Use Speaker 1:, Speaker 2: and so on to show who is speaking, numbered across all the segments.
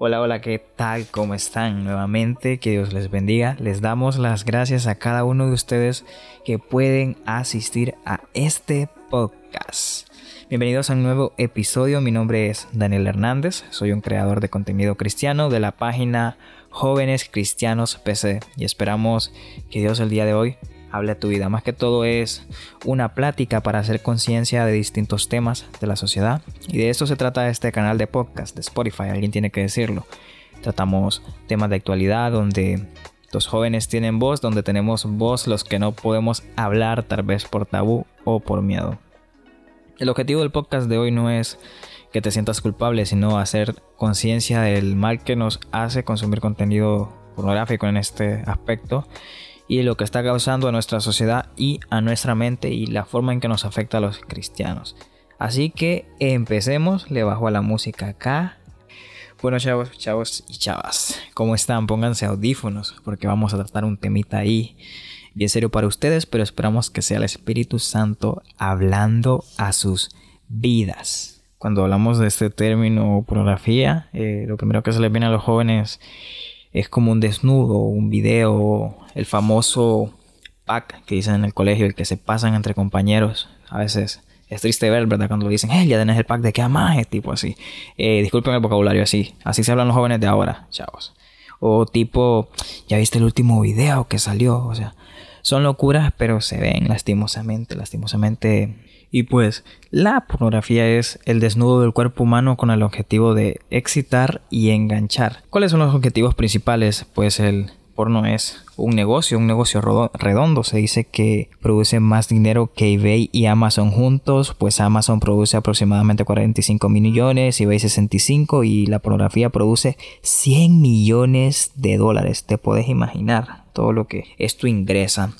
Speaker 1: Hola, hola, ¿qué tal? ¿Cómo están? Nuevamente, que Dios les bendiga. Les damos las gracias a cada uno de ustedes que pueden asistir a este podcast. Bienvenidos a un nuevo episodio. Mi nombre es Daniel Hernández. Soy un creador de contenido cristiano de la página Jóvenes Cristianos PC y esperamos que Dios el día de hoy hable a tu vida. Más que todo es una plática para hacer conciencia de distintos temas de la sociedad. Y de esto se trata este canal de podcast de Spotify, alguien tiene que decirlo. Tratamos temas de actualidad donde los jóvenes tienen voz, donde tenemos voz los que no podemos hablar tal vez por tabú o por miedo. El objetivo del podcast de hoy no es que te sientas culpable, sino hacer conciencia del mal que nos hace consumir contenido pornográfico en este aspecto y lo que está causando a nuestra sociedad y a nuestra mente y la forma en que nos afecta a los cristianos. Así que empecemos, le bajo a la música acá. Bueno chavos, chavos y chavas, ¿cómo están? Pónganse audífonos porque vamos a tratar un temita ahí bien serio para ustedes, pero esperamos que sea el Espíritu Santo hablando a sus vidas. Cuando hablamos de este término pornografía, eh, lo primero que se les viene a los jóvenes es como un desnudo, un video, el famoso pack que dicen en el colegio, el que se pasan entre compañeros. A veces es triste ver, ¿verdad? Cuando dicen, hey, ya tenés el pack de qué amaje, tipo así. Eh, disculpen el vocabulario así. Así se hablan los jóvenes de ahora, chavos. O tipo, ya viste el último video que salió. O sea, son locuras, pero se ven lastimosamente, lastimosamente y pues la pornografía es el desnudo del cuerpo humano con el objetivo de excitar y enganchar. ¿Cuáles son los objetivos principales? Pues el porno es un negocio, un negocio redondo. Se dice que produce más dinero que eBay y Amazon juntos, pues Amazon produce aproximadamente 45 millones, eBay 65 y la pornografía produce 100 millones de dólares. Te puedes imaginar todo lo que esto ingresa.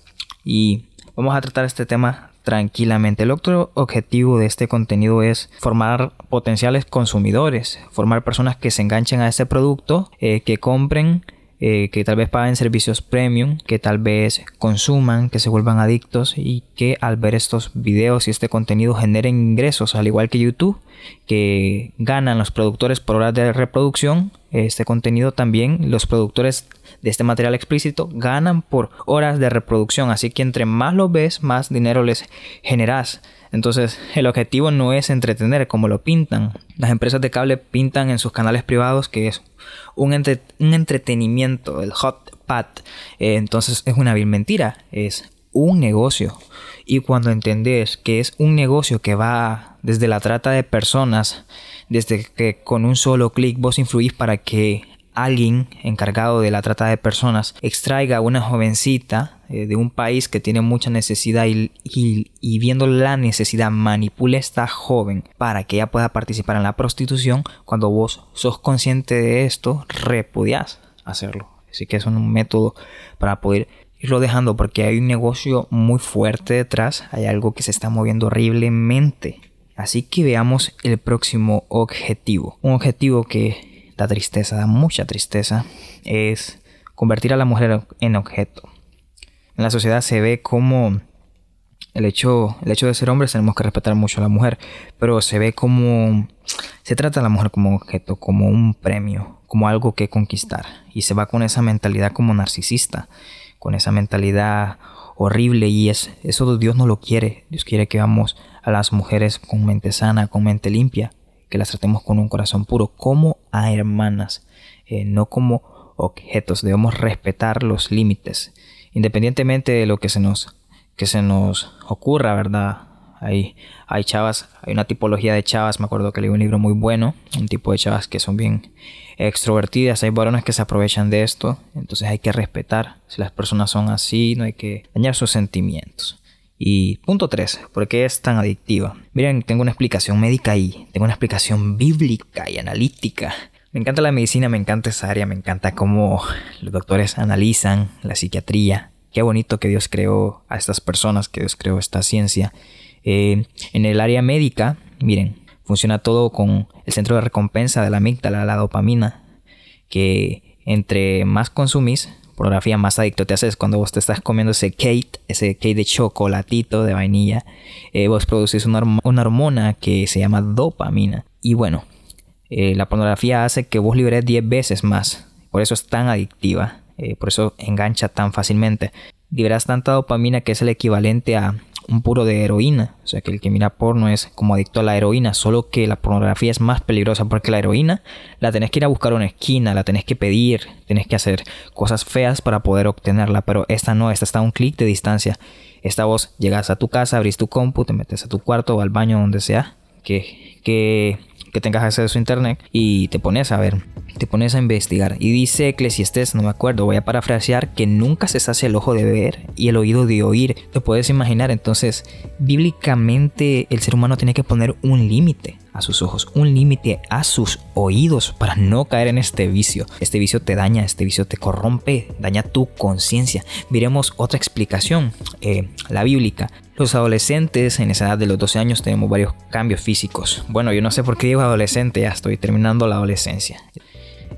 Speaker 1: Y vamos a tratar este tema tranquilamente. El otro objetivo de este contenido es formar potenciales consumidores, formar personas que se enganchen a este producto, eh, que compren eh, que tal vez paguen servicios premium, que tal vez consuman, que se vuelvan adictos y que al ver estos videos y este contenido generen ingresos, al igual que YouTube, que ganan los productores por horas de reproducción. Este contenido también los productores de este material explícito ganan por horas de reproducción, así que entre más lo ves, más dinero les generas. Entonces, el objetivo no es entretener como lo pintan. Las empresas de cable pintan en sus canales privados que es un, entretenimiento, el hot pat. Eh, entonces, es una vil mentira. Es un negocio. Y cuando entendés que es un negocio que va desde la trata de personas, desde que con un solo clic vos influís para que alguien encargado de la trata de personas extraiga a una jovencita eh, de un país que tiene mucha necesidad y, viendo la necesidad manipule a esta joven para que ella pueda participar en la prostitución, cuando vos sos consciente de esto, repudias hacerlo. Así que es un método para poder irlo dejando porque hay un negocio muy fuerte detrás, hay algo que se está moviendo horriblemente. Así que veamos el próximo objetivo. Un objetivo que da tristeza, da mucha tristeza, es convertir a la mujer en objeto. En la sociedad se ve como el hecho, el hecho de ser hombres tenemos que respetar mucho a la mujer, pero se ve como se trata a la mujer como objeto, como un premio, como algo que conquistar. Y se va con esa mentalidad como narcisista, con esa mentalidad horrible y es, eso Dios no lo quiere. Dios quiere que vamos a las mujeres con mente sana, con mente limpia, que las tratemos con un corazón puro, como a hermanas, eh, no como objetos. Debemos respetar los límites, independientemente de lo que se nos, que se nos ocurra, ¿verdad? Hay, hay chavas, hay una tipología de chavas, me acuerdo que leí un libro muy bueno, un tipo de chavas que son bien extrovertidas, hay varones que se aprovechan de esto, entonces hay que respetar, si las personas son así, no hay que dañar sus sentimientos. Y punto 3, ¿por qué es tan adictiva? Miren, tengo una explicación médica y tengo una explicación bíblica y analítica. Me encanta la medicina, me encanta esa área, me encanta cómo los doctores analizan la psiquiatría. Qué bonito que Dios creó a estas personas, que Dios creó esta ciencia. Eh, en el área médica, miren, funciona todo con el centro de recompensa de la amígdala, la dopamina, que entre más consumís, pornografía más adicto te haces cuando vos te estás comiendo ese cake, ese cake de chocolatito de vainilla, eh, vos producís una, hormona que se llama dopamina. Y bueno, Eh, la pornografía hace que vos liberes 10 veces más. Por eso es tan adictiva. Por eso engancha tan fácilmente. Liberas tanta dopamina que es el equivalente a un puro de heroína. O sea que el que mira porno es como adicto a la heroína, solo que la pornografía es más peligrosa porque la heroína la tenés que ir a buscar a una esquina, la tenés que pedir, tenés que hacer cosas feas para poder obtenerla, pero esta no, esta está a un clic de distancia. Esta voz llegas a tu casa, abrís tu compu, te metes a tu cuarto o al baño donde sea, que, que que tengas acceso a internet y te pones a ver, te pones a investigar. Y dice Eclesiastes, no me acuerdo, voy a parafrasear, que nunca se sacia el ojo de ver y el oído de oír. Lo puedes imaginar, entonces, bíblicamente el ser humano tiene que poner un límite a sus ojos, un límite a sus oídos para no caer en este vicio. Este vicio te daña, este vicio te corrompe, daña tu conciencia. Miremos otra explicación, eh, la bíblica. Los adolescentes en esa edad de los 12 años tenemos varios cambios físicos. Bueno, yo no sé por qué digo adolescente, ya estoy terminando la adolescencia.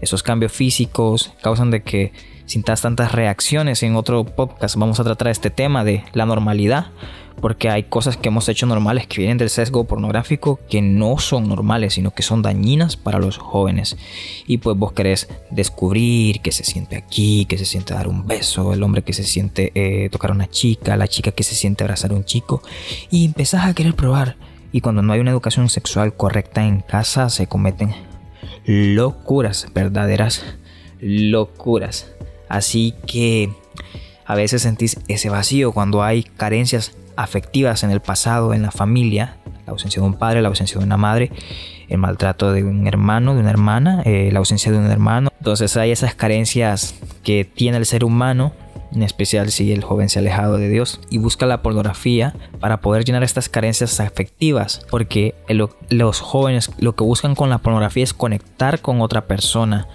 Speaker 1: Esos cambios físicos causan de que sintas tantas reacciones. En otro podcast vamos a tratar este tema de la normalidad porque hay cosas que hemos hecho normales que vienen del sesgo pornográfico que no son normales, sino que son dañinas para los jóvenes. Y pues vos querés descubrir que se siente aquí, que se siente dar un beso, el hombre que se siente eh, tocar a una chica, la chica que se siente abrazar a un chico, y empezás a querer probar. Y cuando no hay una educación sexual correcta en casa, se cometen locuras, verdaderas locuras. Así que a veces sentís ese vacío cuando hay carencias afectivas en el pasado, en la familia, la ausencia de un padre, la ausencia de una madre, el maltrato de un hermano, de una hermana, eh, la ausencia de un hermano. Entonces hay esas carencias que tiene el ser humano, en especial si el joven se ha alejado de Dios y busca la pornografía para poder llenar estas carencias afectivas, porque los jóvenes lo que buscan con la pornografía es conectar con otra persona,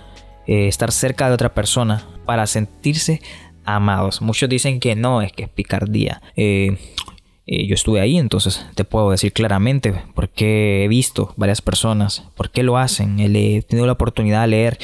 Speaker 1: eh, estar cerca de otra persona para sentirse amados. Muchos dicen que no, es que es picardía. Eh, eh, yo estuve ahí, entonces te puedo decir claramente porque he visto varias personas, por qué lo hacen. He tenido la oportunidad de leer.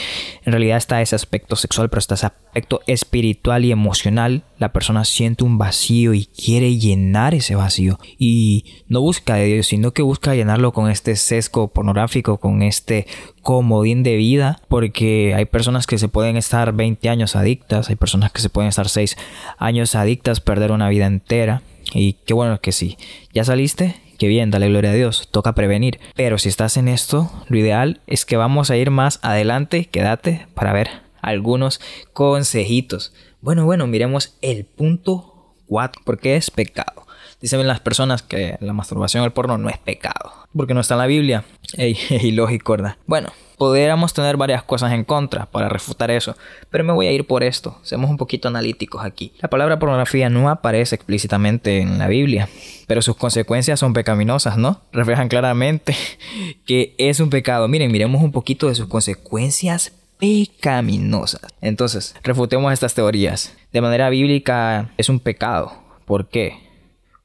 Speaker 1: En realidad está ese aspecto sexual, pero está ese aspecto espiritual y emocional. La persona siente un vacío y quiere llenar ese vacío. Y no busca de Dios, sino que busca llenarlo con este sesgo pornográfico, con este comodín de vida, porque hay personas que se pueden estar 20 años adictas, hay personas que se pueden estar 6 años adictas, perder una vida entera. Y qué bueno que sí. ¿Ya saliste? Qué bien, dale gloria a Dios. Toca prevenir. Pero si estás en esto, lo ideal es que vamos a ir más adelante. Quédate para ver algunos consejitos. Bueno, bueno, miremos el punto 4. ¿Por qué es pecado? Dicen las personas que la masturbación al porno no es pecado. Porque no está en la Biblia. Ey, ilógico, ¿verdad? Bueno, podríamos tener varias cosas en contra para refutar eso. Pero me voy a ir por esto. Seamos un poquito analíticos aquí. La palabra pornografía no aparece explícitamente en la Biblia. Pero sus consecuencias son pecaminosas, ¿no? Reflejan claramente que es un pecado. Miren, miremos un poquito de sus consecuencias pecaminosas. Entonces, refutemos estas teorías. De manera bíblica es un pecado. ¿Por qué?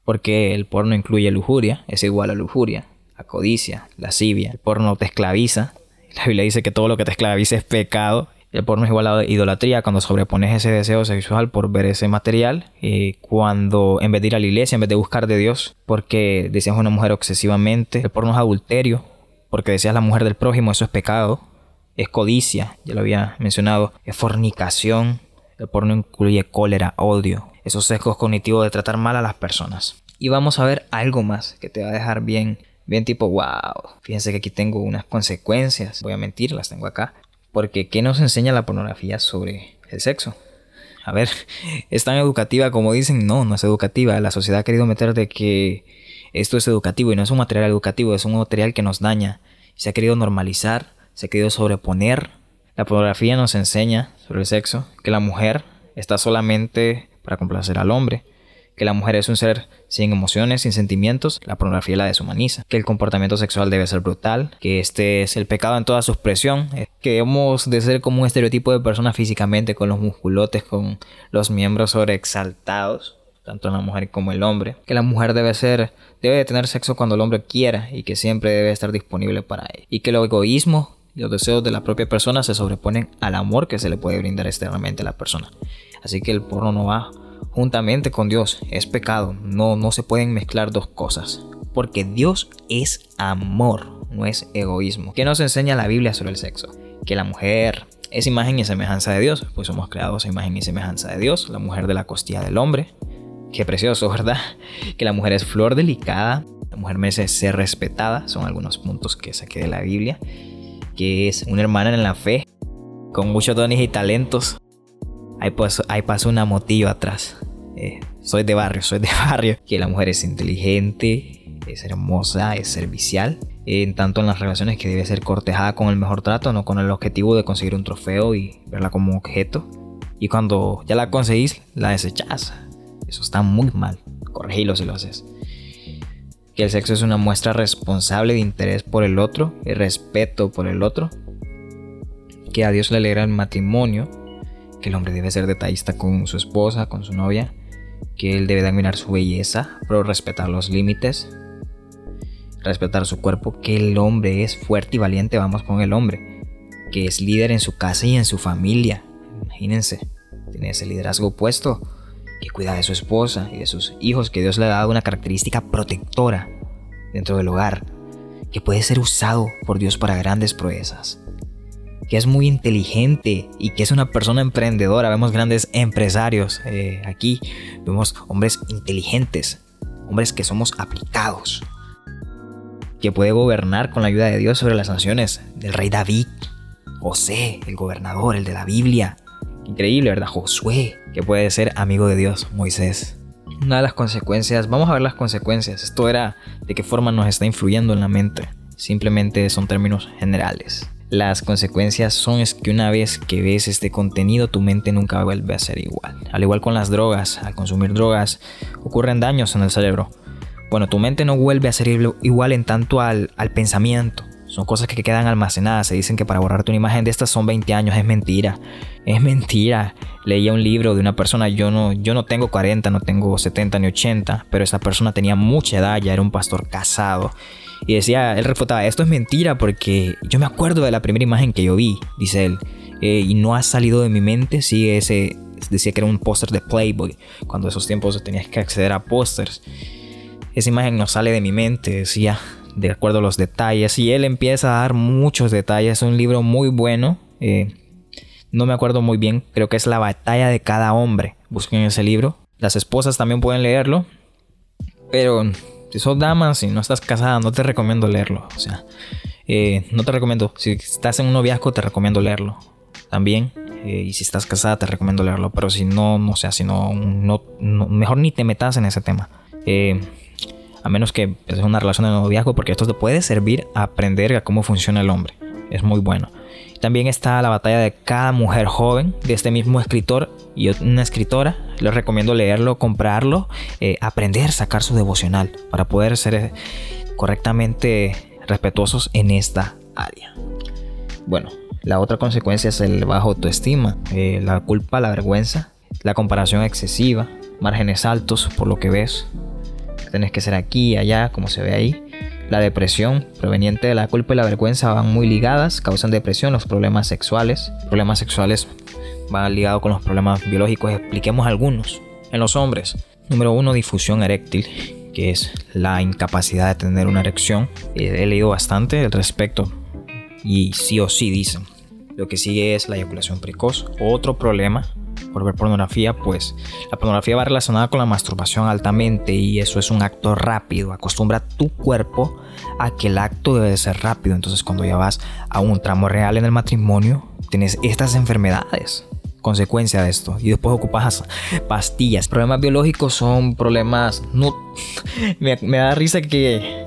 Speaker 1: Porque el porno incluye lujuria, es igual a lujuria, a codicia, lascivia. El porno te esclaviza. La Biblia dice que todo lo que te esclaviza es pecado. El porno es igual a idolatría cuando sobrepones ese deseo sexual por ver ese material. y cuando en vez de ir a la iglesia, en vez de buscar de Dios, porque deseas una mujer excesivamente. El porno es adulterio, porque deseas la mujer del prójimo, eso es pecado. Es codicia, ya lo había mencionado. Es fornicación. El porno incluye cólera, odio, esos sesgos cognitivos de tratar mal a las personas. Y vamos a ver algo más que te va a dejar bien, bien tipo, wow. Fíjense que aquí tengo unas consecuencias. Voy a mentir, las tengo acá. Porque ¿qué nos enseña la pornografía sobre el sexo? A ver, ¿es tan educativa como dicen? No, no es educativa. La sociedad ha querido meter de que esto es educativo y no es un material educativo, es un material que nos daña. Se ha querido normalizar, se ha querido sobreponer. La pornografía nos enseña sobre el sexo que la mujer está solamente para complacer al hombre, que la mujer es un ser sin emociones, sin sentimientos, la pornografía la deshumaniza, que el comportamiento sexual debe ser brutal, que este es el pecado en toda su expresión, eh, que hemos de ser como un estereotipo de persona físicamente, con los musculotes, con los miembros sobreexaltados, tanto la mujer como el hombre, que la mujer debe ser, debe de tener sexo cuando el hombre quiera y que siempre debe estar disponible para él, y que el egoísmo y los deseos de la propia persona se sobreponen al amor que se le puede brindar externamente a la persona. Así que el porno no va juntamente con Dios, es pecado, no, no se pueden mezclar dos cosas, porque Dios es amor, no es egoísmo. ¿Qué nos enseña la Biblia sobre el sexo? Que la mujer es imagen y semejanza de Dios, pues somos creados a imagen y semejanza de Dios, la mujer de la costilla del hombre. Qué precioso, ¿verdad? Que la mujer es flor delicada, la mujer merece ser respetada, son algunos puntos que saqué de la Biblia, que es una hermana en la fe, con muchos dones y talentos. Ahí, pues, ahí pasa una motillo atrás. Eh, soy de barrio, soy de barrio. Que la mujer es inteligente, es hermosa, es servicial. En tanto en las relaciones que debe ser cortejada con el mejor trato, no con el objetivo de conseguir un trofeo y verla como objeto. Y cuando ya la conseguís, la desechás. Eso está muy mal. Corregilo si lo haces. Que el sexo es una muestra responsable de interés por el otro y respeto por el otro. Que a Dios le alegra el matrimonio. El hombre debe ser detallista con su esposa, con su novia que él debe de admirar su belleza, pero respetar los límites, respetar su cuerpo, que el hombre es fuerte y valiente, vamos con el hombre, que es líder en su casa y en su familia. Imagínense, tiene ese liderazgo puesto, que cuida de su esposa y de sus hijos, que Dios le ha dado una característica protectora dentro del hogar, que puede ser usado por Dios para grandes proezas que es muy inteligente y que es una persona emprendedora. Vemos grandes empresarios eh, aquí, vemos hombres inteligentes, hombres que somos aplicados, que puede gobernar con la ayuda de Dios sobre las naciones, del rey David, José, el gobernador, el de la Biblia. Increíble, ¿verdad? Josué, que puede ser amigo de Dios, Moisés. Una de las consecuencias, vamos a ver las consecuencias. Esto era de qué forma nos está influyendo en la mente. Simplemente son términos generales. Las consecuencias son que una vez que ves este contenido tu mente nunca vuelve a ser igual. Al igual con las drogas, al consumir drogas ocurren daños en el cerebro. Bueno, tu mente no vuelve a ser igual en tanto al, al pensamiento. Son cosas que quedan almacenadas. Se dicen que para borrarte una imagen de estas son 20 años. Es mentira. Es mentira. Leía un libro de una persona. Yo no, yo no tengo 40, no tengo 70 ni 80. Pero esa persona tenía mucha edad. Ya era un pastor casado. Y decía, él refutaba, esto es mentira porque yo me acuerdo de la primera imagen que yo vi, dice él, eh, y no ha salido de mi mente, sí, ese, decía que era un póster de Playboy, cuando esos tiempos tenías que acceder a pósters. Esa imagen no sale de mi mente, decía, de acuerdo a los detalles, y él empieza a dar muchos detalles, es un libro muy bueno, eh, no me acuerdo muy bien, creo que es La batalla de cada hombre, busquen ese libro, las esposas también pueden leerlo, pero si sos dama, si no estás casada, no te recomiendo leerlo. O sea, eh, no te recomiendo. Si estás en un noviazgo, te recomiendo leerlo. También. Eh, y si estás casada, te recomiendo leerlo. Pero si no, no sea, si no, no, mejor ni te metas en ese tema. Eh, a menos que es una relación de noviazgo, porque esto te puede servir a aprender a cómo funciona el hombre. Es muy bueno. También está la batalla de cada mujer joven de este mismo escritor y una escritora. Les recomiendo leerlo, comprarlo, eh, aprender, sacar su devocional para poder ser eh, correctamente respetuosos en esta área. Bueno, la otra consecuencia es el bajo autoestima, eh, la culpa, la vergüenza, la comparación excesiva, márgenes altos por lo que ves. Tienes que ser aquí allá, como se ve ahí la depresión proveniente de la culpa y la vergüenza van muy ligadas, causan depresión, los problemas sexuales. Problemas sexuales van ligados con los problemas biológicos. Expliquemos algunos. En los hombres, número uno, difusión eréctil, que es la incapacidad de tener una erección. He leído bastante al respecto y sí o sí dicen. Lo que sigue es la eyaculación precoz. Otro problema por ver pornografía, pues la pornografía va relacionada con la masturbación altamente y eso es un acto rápido. Acostumbra tu cuerpo a que el acto debe de ser rápido. Entonces cuando ya vas a un tramo real en el matrimonio, tienes estas enfermedades consecuencia de esto y después ocupas pastillas. Problemas biológicos son problemas no me, da risa que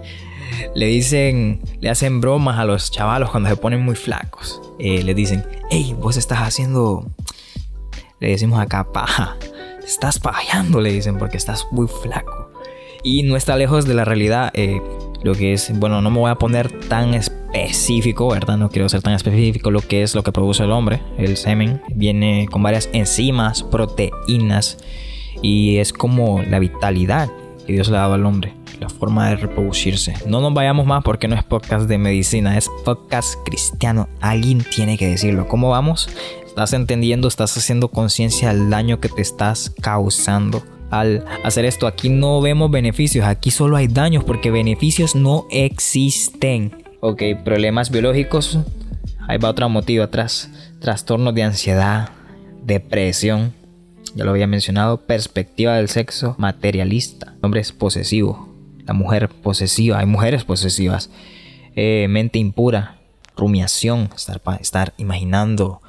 Speaker 1: le dicen, le hacen bromas a los chavalos cuando se ponen muy flacos. Eh, le dicen, hey, vos estás haciendo le decimos acá paja. Estás pajando, le dicen, porque estás muy flaco. Y no está lejos de la realidad. Eh, lo que es, bueno, no me voy a poner tan específico, ¿verdad? No quiero ser tan específico lo que es lo que produce el hombre. El semen viene con varias enzimas, proteínas y es como la vitalidad que Dios le ha al hombre, la forma de reproducirse. No nos vayamos más porque no es podcast de medicina, es podcast cristiano. Alguien tiene que decirlo. ¿Cómo vamos? Estás entendiendo, estás haciendo conciencia al daño que te estás causando. Al hacer esto, aquí no vemos beneficios, aquí solo hay daños porque beneficios no existen. Ok, problemas biológicos. Ahí va otro motivo atrás. Trastornos de ansiedad, depresión. Ya lo había mencionado. Perspectiva del sexo materialista. El hombre es posesivo. La mujer posesiva. Hay mujeres posesivas. Eh, mente impura. Rumiación. Estar, estar imaginando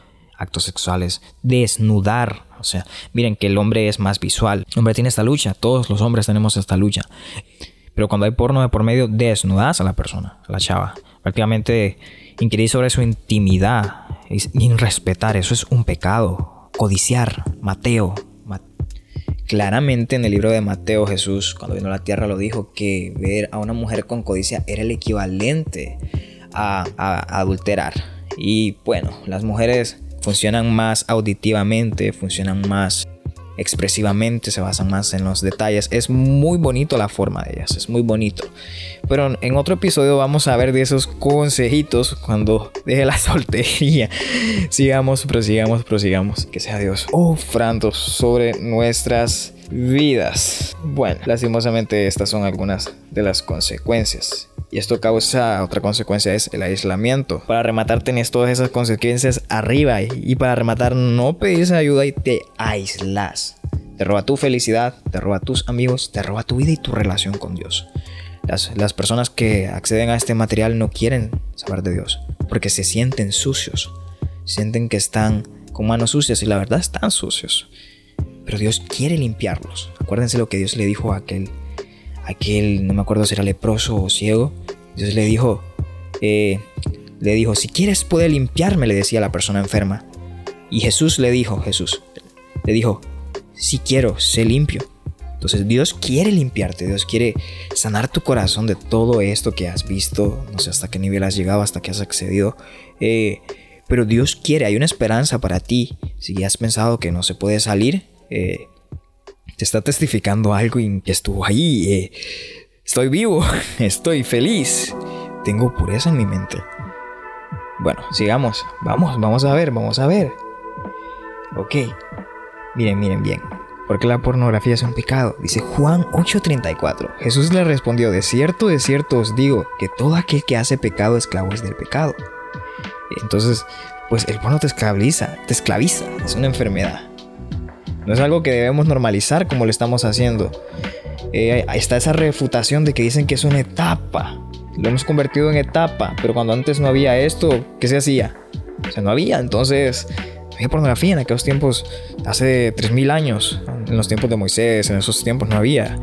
Speaker 1: actos sexuales. Desnudar. O sea, miren que el hombre es más visual. El hombre tiene esta lucha. Todos los hombres tenemos esta lucha. Pero cuando hay porno de por medio, desnudas a la persona, a la chava. Prácticamente inquirir sobre su intimidad, respetar, eso es un pecado. Codiciar, Mateo. Claramente en el libro de Mateo Jesús, cuando vino a la tierra, lo dijo que ver a una mujer con codicia era el equivalente a adulterar. Y bueno, las mujeres funcionan más auditivamente, funcionan más expresivamente, se basan más en los detalles. Es muy bonito la forma de ellas, es muy bonito. Pero en otro episodio vamos a ver de esos consejitos cuando deje la soltería. Sigamos, prosigamos, prosigamos. Que sea Dios ofrando sobre nuestras vidas. Bueno, lastimosamente estas son algunas de las consecuencias. Y esto causa otra consecuencia es el aislamiento. Para rematar tenés todas esas consecuencias arriba y para rematar no pedís ayuda y te aislas. Te roba tu felicidad, te roba tus amigos, te roba tu vida y tu relación con Dios. Las, las personas que acceden a este material no quieren saber de Dios porque se sienten sucios. Sienten que están con manos sucias y la verdad están sucios. Pero Dios quiere limpiarlos. Acuérdense lo que Dios le dijo a aquel aquel, no me acuerdo si era leproso o ciego, Dios le dijo, eh, le dijo, si quieres puede limpiarme, le decía la persona enferma. Y Jesús le dijo, Jesús, le dijo, si quiero, sé limpio. Entonces Dios quiere limpiarte, Dios quiere sanar tu corazón de todo esto que has visto, no sé hasta qué nivel has llegado, hasta que has accedido. Eh, pero Dios quiere, hay una esperanza para ti. Si has pensado que no se puede salir, eh, está testificando algo y que estuvo ahí. Eh, estoy vivo, estoy feliz, tengo pureza en mi mente. Bueno, sigamos, vamos, vamos a ver, vamos a ver. Ok, miren, miren bien. Porque la pornografía es un pecado. Dice Juan 8:34. Jesús le respondió, de cierto, de cierto os digo, que todo aquel que hace pecado esclavo es del pecado. Entonces, pues el porno te esclaviza, te esclaviza, es una enfermedad. No es algo que debemos normalizar como lo estamos haciendo. Eh, está esa refutación de que dicen que es una etapa. Lo hemos convertido en etapa, pero cuando antes no había esto, ¿qué se hacía? O sea, no había, entonces no había pornografía en aquellos tiempos, hace 3.000 años, en los tiempos de Moisés, en esos tiempos no había.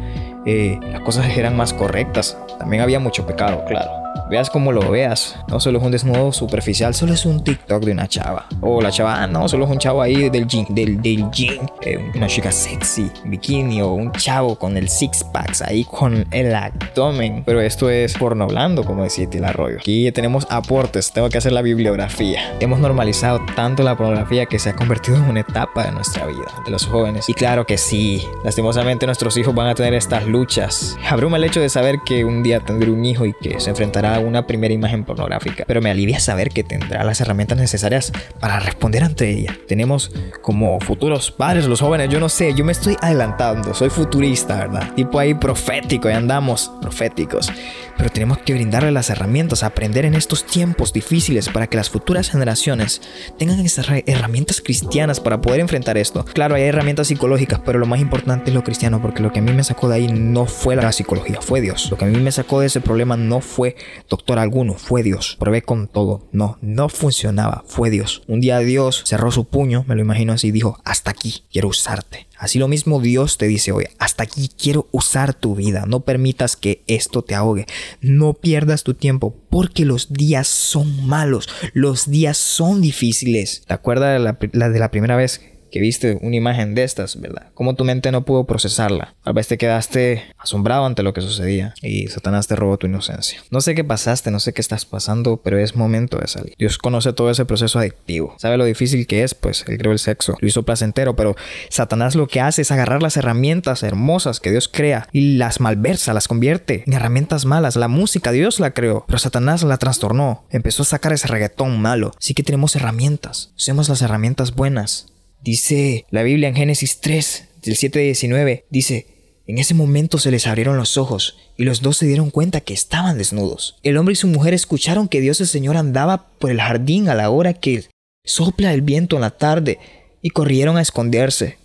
Speaker 1: Eh, las cosas eran más correctas, también había mucho pecado, claro. Veas como lo veas. No solo es un desnudo superficial, solo es un TikTok de una chava. O la chava, ah, no, solo es un chavo ahí del gym, del, del gym. Eh, una chica sexy, bikini, o un chavo con el six packs ahí con el abdomen. Pero esto es porno blando, como decía el Arroyo. Aquí tenemos aportes, tengo que hacer la bibliografía. Hemos normalizado tanto la pornografía que se ha convertido en una etapa de nuestra vida, de los jóvenes. Y claro que sí, lastimosamente nuestros hijos van a tener estas luchas. Abruma el hecho de saber que un día tendré un hijo y que se enfrentará una primera imagen pornográfica, pero me alivia saber que tendrá las herramientas necesarias para responder ante ella. Tenemos como futuros padres, los jóvenes, yo no sé, yo me estoy adelantando, soy futurista, ¿verdad? Tipo ahí profético, y andamos proféticos. Pero tenemos que brindarle las herramientas, aprender en estos tiempos difíciles para que las futuras generaciones tengan esas herramientas cristianas para poder enfrentar esto. Claro, hay herramientas psicológicas, pero lo más importante es lo cristiano, porque lo que a mí me sacó de ahí no fue la psicología, fue Dios. Lo que a mí me sacó de ese problema no fue doctor alguno, fue Dios. Probé con todo. No, no funcionaba, fue Dios. Un día Dios cerró su puño, me lo imagino así, dijo, hasta aquí, quiero usarte. Así lo mismo Dios te dice hoy, hasta aquí quiero usar tu vida, no permitas que esto te ahogue, no pierdas tu tiempo porque los días son malos, los días son difíciles. ¿Te acuerdas la de la primera vez que viste una imagen de estas, ¿verdad? ¿Cómo tu mente no pudo procesarla? Tal vez te quedaste asombrado ante lo que sucedía y Satanás te robó tu inocencia. No sé qué pasaste, no sé qué estás pasando, pero es momento de salir. Dios conoce todo ese proceso adictivo. Sabe lo difícil que es, pues él creó el sexo, lo hizo placentero, pero Satanás lo que hace es agarrar las herramientas hermosas que Dios crea y las malversa, las convierte en herramientas malas. La música Dios la creó, pero Satanás la trastornó. Empezó a sacar ese reggaetón malo. Así que tenemos herramientas. Usemos las herramientas buenas. Dice la Biblia en Génesis 3, del 7 al 19, dice, En ese momento se les abrieron los ojos y los dos se dieron cuenta que estaban desnudos. El hombre y su mujer escucharon que Dios el Señor andaba por el jardín a la hora que sopla el viento en la tarde y corrieron a esconderse.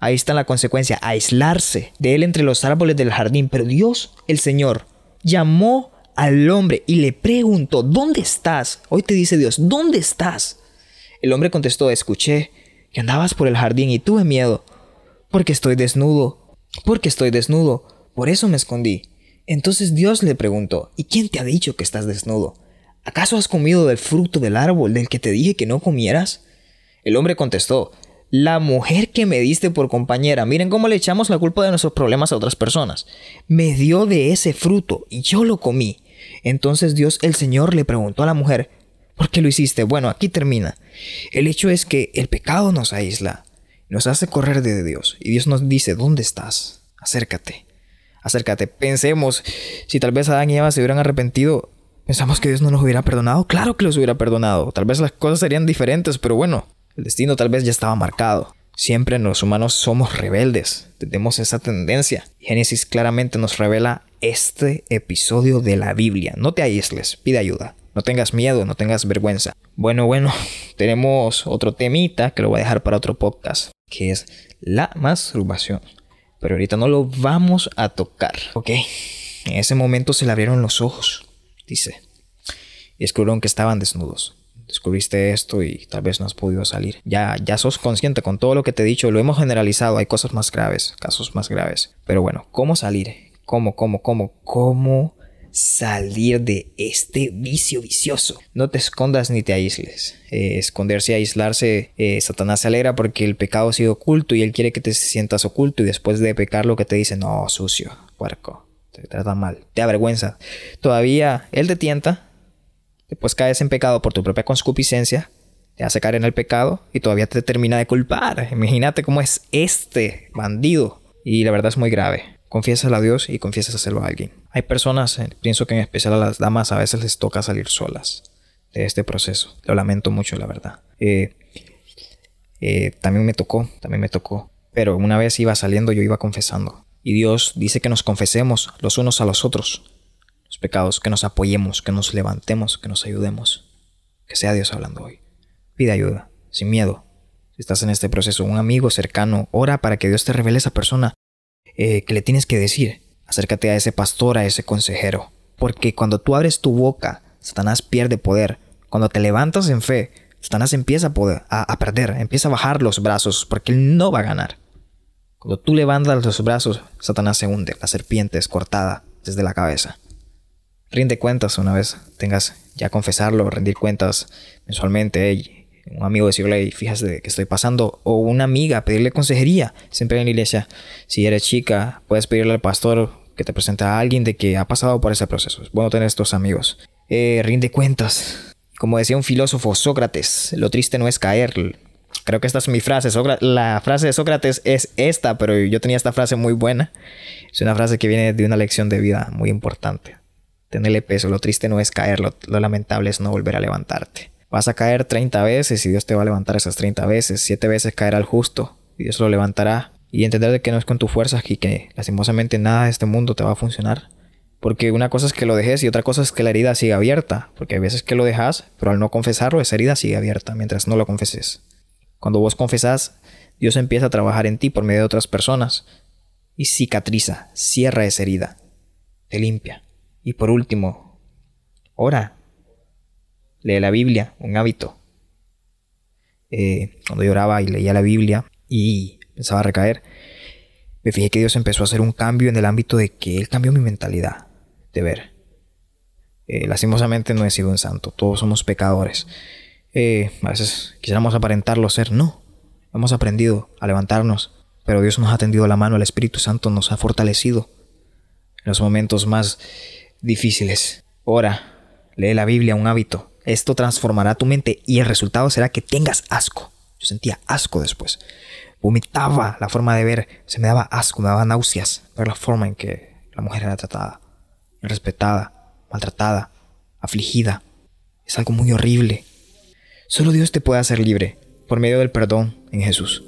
Speaker 1: Ahí está la consecuencia, aislarse de él entre los árboles del jardín. Pero Dios, el Señor, llamó al hombre y le preguntó, ¿dónde estás? Hoy te dice Dios, ¿dónde estás? El hombre contestó, escuché que andabas por el jardín y tuve miedo, porque estoy desnudo, porque estoy desnudo, por eso me escondí. Entonces Dios le preguntó, ¿y quién te ha dicho que estás desnudo? ¿Acaso has comido del fruto del árbol del que te dije que no comieras? El hombre contestó, la mujer que me diste por compañera, miren cómo le echamos la culpa de nuestros problemas a otras personas, me dio de ese fruto y yo lo comí. Entonces Dios el Señor le preguntó a la mujer, ¿por qué lo hiciste? Bueno, aquí termina. El hecho es que el pecado nos aísla, nos hace correr de Dios y Dios nos dice, ¿dónde estás? Acércate, acércate. Pensemos, si tal vez Adán y Eva se hubieran arrepentido, pensamos que Dios no nos hubiera perdonado. Claro que los hubiera perdonado. Tal vez las cosas serían diferentes, pero bueno, el destino tal vez ya estaba marcado. Siempre los humanos somos rebeldes, tenemos esa tendencia. Génesis claramente nos revela este episodio de la Biblia. No te aísles, pide ayuda. No tengas miedo, no tengas vergüenza. Bueno, bueno, tenemos otro temita que lo voy a dejar para otro podcast, que es la masturbación. Pero ahorita no lo vamos a tocar, ¿ok? En ese momento se le abrieron los ojos, dice, y descubrieron que estaban desnudos descubriste esto y tal vez no has podido salir. Ya, ya sos consciente con todo lo que te he dicho, lo hemos generalizado, hay cosas más graves, casos más graves. Pero bueno, ¿cómo salir? ¿Cómo, cómo, cómo, cómo salir de este vicio vicioso? No te escondas ni te aísles. Eh, esconderse y aislarse, eh, Satanás se alegra porque el pecado ha sido oculto y él quiere que te sientas oculto y después de pecar lo que te dice, no, sucio, puerco, te trata mal, te avergüenza. Todavía él te tienta, Después caes en pecado por tu propia concupiscencia, te hace caer en el pecado y todavía te termina de culpar. Imagínate cómo es este bandido. Y la verdad es muy grave. Confiésalo a Dios y confiésaselo a alguien. Hay personas, eh, pienso que en especial a las damas, a veces les toca salir solas de este proceso. Lo lamento mucho, la verdad. Eh, eh, también me tocó, también me tocó. Pero una vez iba saliendo, yo iba confesando. Y Dios dice que nos confesemos los unos a los otros pecados, que nos apoyemos, que nos levantemos, que nos ayudemos. Que sea Dios hablando hoy. Pide ayuda, sin miedo. Si estás en este proceso, un amigo cercano, ora para que Dios te revele a esa persona eh, que le tienes que decir. Acércate a ese pastor, a ese consejero. Porque cuando tú abres tu boca, Satanás pierde poder. Cuando te levantas en fe, Satanás empieza a, a, perder, empieza a bajar los brazos, porque él no va a ganar. Cuando tú levantas los brazos, Satanás se hunde, la serpiente es cortada desde la cabeza rinde cuentas una vez tengas ya confesarlo, rendir cuentas mensualmente. Un amigo decirle, fíjate que estoy pasando. O una amiga, pedirle consejería. Siempre en la iglesia, si eres chica, puedes pedirle al pastor que te presente a alguien de que ha pasado por ese proceso. Es bueno tener estos amigos. Eh, rinde cuentas. Como decía un filósofo, Sócrates, lo triste no es caer. Creo que esta es mi frase. la frase de Sócrates es esta, pero yo tenía esta frase muy buena. Es una frase que viene de una lección de vida muy importante tenerle peso. Lo triste no es caer, lo, lamentable es no volver a levantarte. Vas a caer 30 veces y Dios te va a levantar esas 30 veces. 7 veces caerá el justo y Dios lo levantará. Y entender de que no es con tu fuerza y que lastimosamente nada de este mundo te va a funcionar. Porque una cosa es que lo dejes y otra cosa es que la herida siga abierta. Porque hay veces que lo dejas, pero al no confesarlo, esa herida sigue abierta mientras no lo confeses. Cuando vos confesás, Dios empieza a trabajar en ti por medio de otras personas y cicatriza, cierra esa herida, te limpia. Y por último, ora. Lee la Biblia, un hábito. Eh, cuando yo oraba y leía la Biblia y pensaba recaer, me fijé que Dios empezó a hacer un cambio en el ámbito de que Él cambió mi mentalidad de ver. Eh, lastimosamente no he sido un santo, todos somos pecadores. Eh, a veces quisiéramos aparentarlo ser, no. Hemos aprendido a levantarnos, pero Dios nos ha tendido la mano, el Espíritu Santo nos ha fortalecido en los momentos más difíciles. Ora, lee la Biblia, un hábito. Esto transformará tu mente y el resultado será que tengas asco. Yo sentía asco después. Vomitaba la forma de ver, se me daba asco, me daba náuseas ver la forma en que la mujer era tratada, respetada, maltratada, afligida. Es algo muy horrible. Solo Dios te puede hacer libre por medio del perdón en Jesús.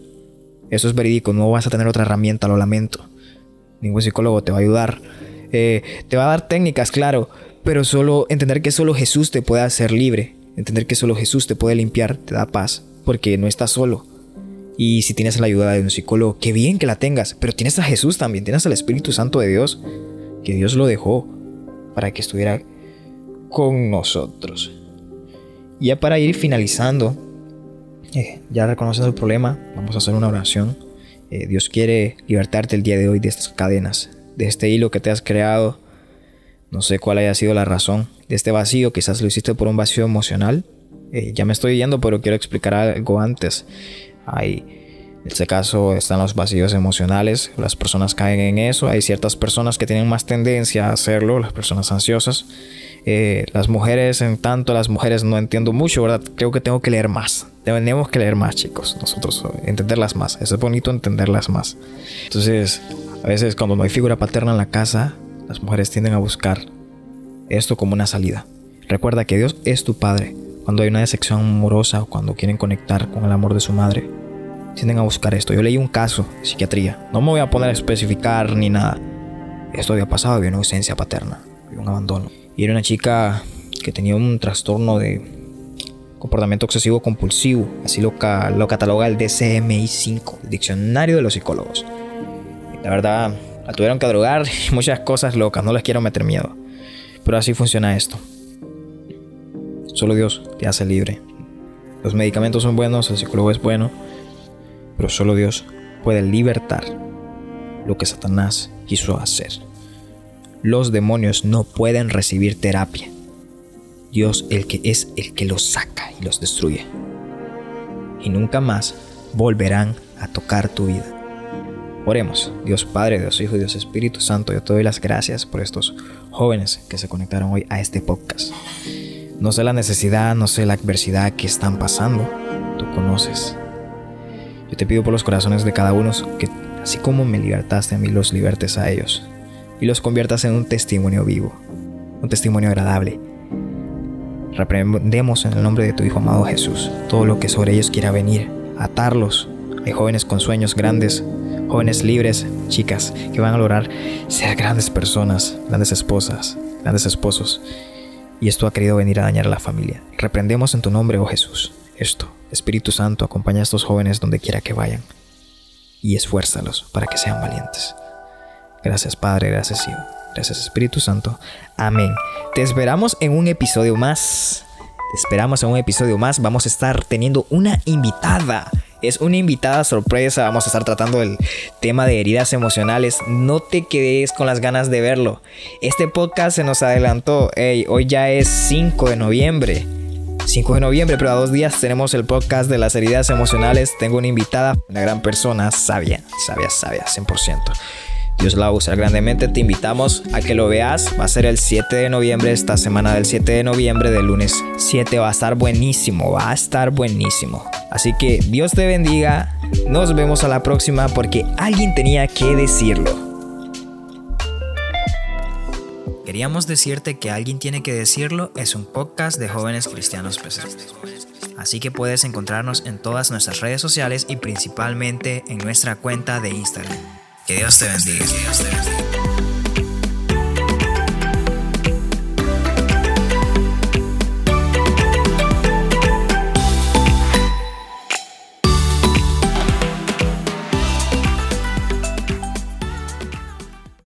Speaker 1: Eso es verídico, no vas a tener otra herramienta, lo lamento. Ningún psicólogo te va a ayudar. Eh, te va a dar técnicas, claro, pero solo entender que solo Jesús te puede hacer libre. Entender que solo Jesús te puede limpiar, te da paz, porque no estás solo. Y si tienes la ayuda de un psicólogo, qué bien que la tengas, pero tienes a Jesús también, tienes al Espíritu Santo de Dios, que Dios lo dejó para que estuviera con nosotros. Ya para ir finalizando, eh, ya reconociendo el problema, vamos a hacer una oración. Eh, Dios quiere libertarte el día de hoy de estas cadenas, de este hilo que te has creado. No sé cuál haya sido la razón de este vacío, quizás lo hiciste por un vacío emocional. Eh, ya me estoy yendo, pero quiero explicar algo antes. Hay en este caso están los vacíos emocionales, las personas caen en eso, hay ciertas personas que tienen más tendencia a hacerlo, las personas ansiosas. Eh, las mujeres, en tanto las mujeres no entiendo mucho, ¿verdad? Creo que tengo que leer más. Tenemos que leer más, chicos. Nosotros, entenderlas más. es bonito entenderlas más. Entonces, a veces cuando no hay figura paterna en la casa, las mujeres tienden a buscar esto como una salida. Recuerda que Dios es tu padre. Cuando hay una decepción amorosa o cuando quieren conectar con el amor de su madre, tienden a buscar esto. Yo leí un caso de psiquiatría. No me voy a poner a especificar ni nada. Esto había pasado, había una ausencia paterna, había un abandono. Y era una chica que tenía un trastorno de comportamiento obsesivo compulsivo. Así lo, lo cataloga el DCMI-5, el diccionario de los psicólogos. la verdad, la tuvieron que drogar y muchas cosas locas. No les quiero meter miedo. Pero así funciona esto. Solo Dios te hace libre. Los medicamentos son buenos, el psicólogo es bueno, pero solo Dios puede libertar lo que Satanás quiso hacer. Los demonios no pueden recibir terapia. Dios el que es el que los saca y los destruye. Y nunca más volverán a tocar tu vida. Oremos, Dios Padre, Dios Hijo y Dios Espíritu Santo, yo te doy las gracias por estos jóvenes que se conectaron hoy a este podcast. No sé la necesidad, no sé la adversidad que están pasando, tú conoces. Yo te pido por los corazones de cada uno que, así como me libertaste a mí, los libertes a ellos y los conviertas en un testimonio vivo, un testimonio agradable. Reprendemos en el nombre de tu Hijo amado Jesús todo lo que sobre ellos quiera venir, atarlos. Hay jóvenes con sueños grandes, jóvenes libres, chicas que van a lograr ser grandes personas, grandes esposas, grandes esposos. Y esto ha querido venir a dañar a la familia. Reprendemos en tu nombre, oh Jesús, esto Espíritu Santo, acompaña a estos jóvenes donde quiera que vayan y esfuérzalos para que sean valientes. Gracias Padre, gracias Hijo, gracias Espíritu Santo. Amén. Te esperamos en un episodio más. Te esperamos en un episodio más. Vamos a estar teniendo una invitada. Es una invitada sorpresa. Vamos a estar tratando el tema de heridas emocionales. No te quedes con las ganas de verlo. Este podcast se nos adelantó. hoy ya es 5 de noviembre. 5 de noviembre, pero a dos días tenemos el podcast de las heridas emocionales. Tengo una invitada, una gran persona, sabia, sabia, sabia, 100%. Dios la usa grandemente. Te invitamos a que lo veas. Va a ser el 7 de noviembre, esta semana del 7 de noviembre, del lunes 7. Va a estar buenísimo, va a estar buenísimo. Así que Dios te bendiga. Nos vemos a la próxima porque alguien tenía que decirlo. Queríamos decirte que alguien tiene que decirlo es un podcast de jóvenes cristianos presentes. Así que puedes encontrarnos en todas nuestras redes sociales y principalmente en nuestra cuenta de Instagram. Que Dios te bendiga. Que Dios te bendiga.